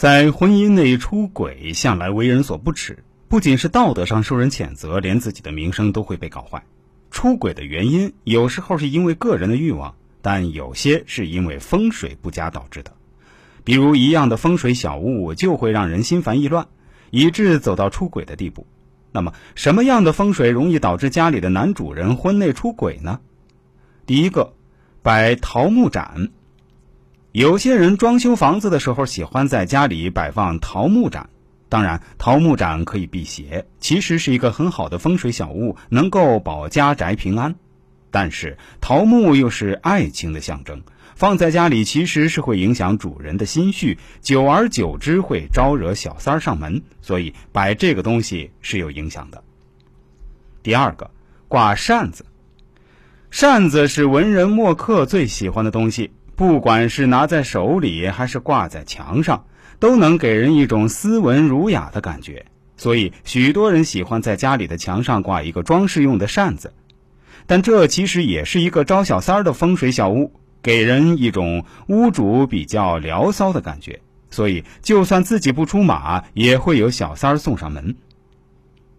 在婚姻内出轨向来为人所不齿，不仅是道德上受人谴责，连自己的名声都会被搞坏。出轨的原因有时候是因为个人的欲望，但有些是因为风水不佳导致的。比如一样的风水小物就会让人心烦意乱，以致走到出轨的地步。那么什么样的风水容易导致家里的男主人婚内出轨呢？第一个，摆桃木盏。有些人装修房子的时候喜欢在家里摆放桃木盏，当然桃木盏可以辟邪，其实是一个很好的风水小物，能够保家宅平安。但是桃木又是爱情的象征，放在家里其实是会影响主人的心绪，久而久之会招惹小三上门，所以摆这个东西是有影响的。第二个，挂扇子，扇子是文人墨客最喜欢的东西。不管是拿在手里还是挂在墙上，都能给人一种斯文儒雅的感觉。所以，许多人喜欢在家里的墙上挂一个装饰用的扇子。但这其实也是一个招小三儿的风水小屋，给人一种屋主比较聊骚的感觉。所以，就算自己不出马，也会有小三儿送上门。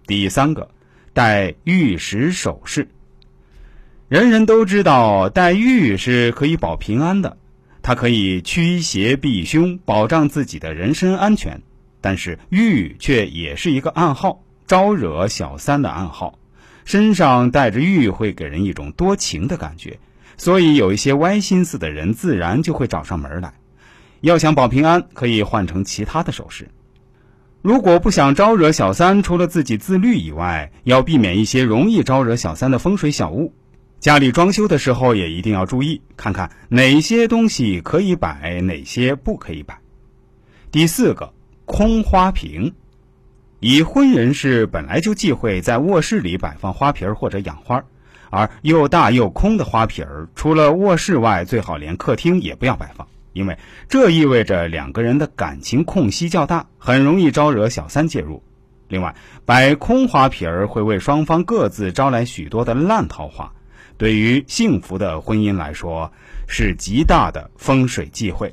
第三个，戴玉石首饰。人人都知道戴玉是可以保平安的，它可以驱邪避凶，保障自己的人身安全。但是玉却也是一个暗号，招惹小三的暗号。身上带着玉会给人一种多情的感觉，所以有一些歪心思的人自然就会找上门来。要想保平安，可以换成其他的首饰。如果不想招惹小三，除了自己自律以外，要避免一些容易招惹小三的风水小物。家里装修的时候也一定要注意，看看哪些东西可以摆，哪些不可以摆。第四个，空花瓶。已婚人士本来就忌讳在卧室里摆放花瓶或者养花，而又大又空的花瓶，除了卧室外，最好连客厅也不要摆放，因为这意味着两个人的感情空隙较大，很容易招惹小三介入。另外，摆空花瓶会为双方各自招来许多的烂桃花。对于幸福的婚姻来说，是极大的风水忌讳。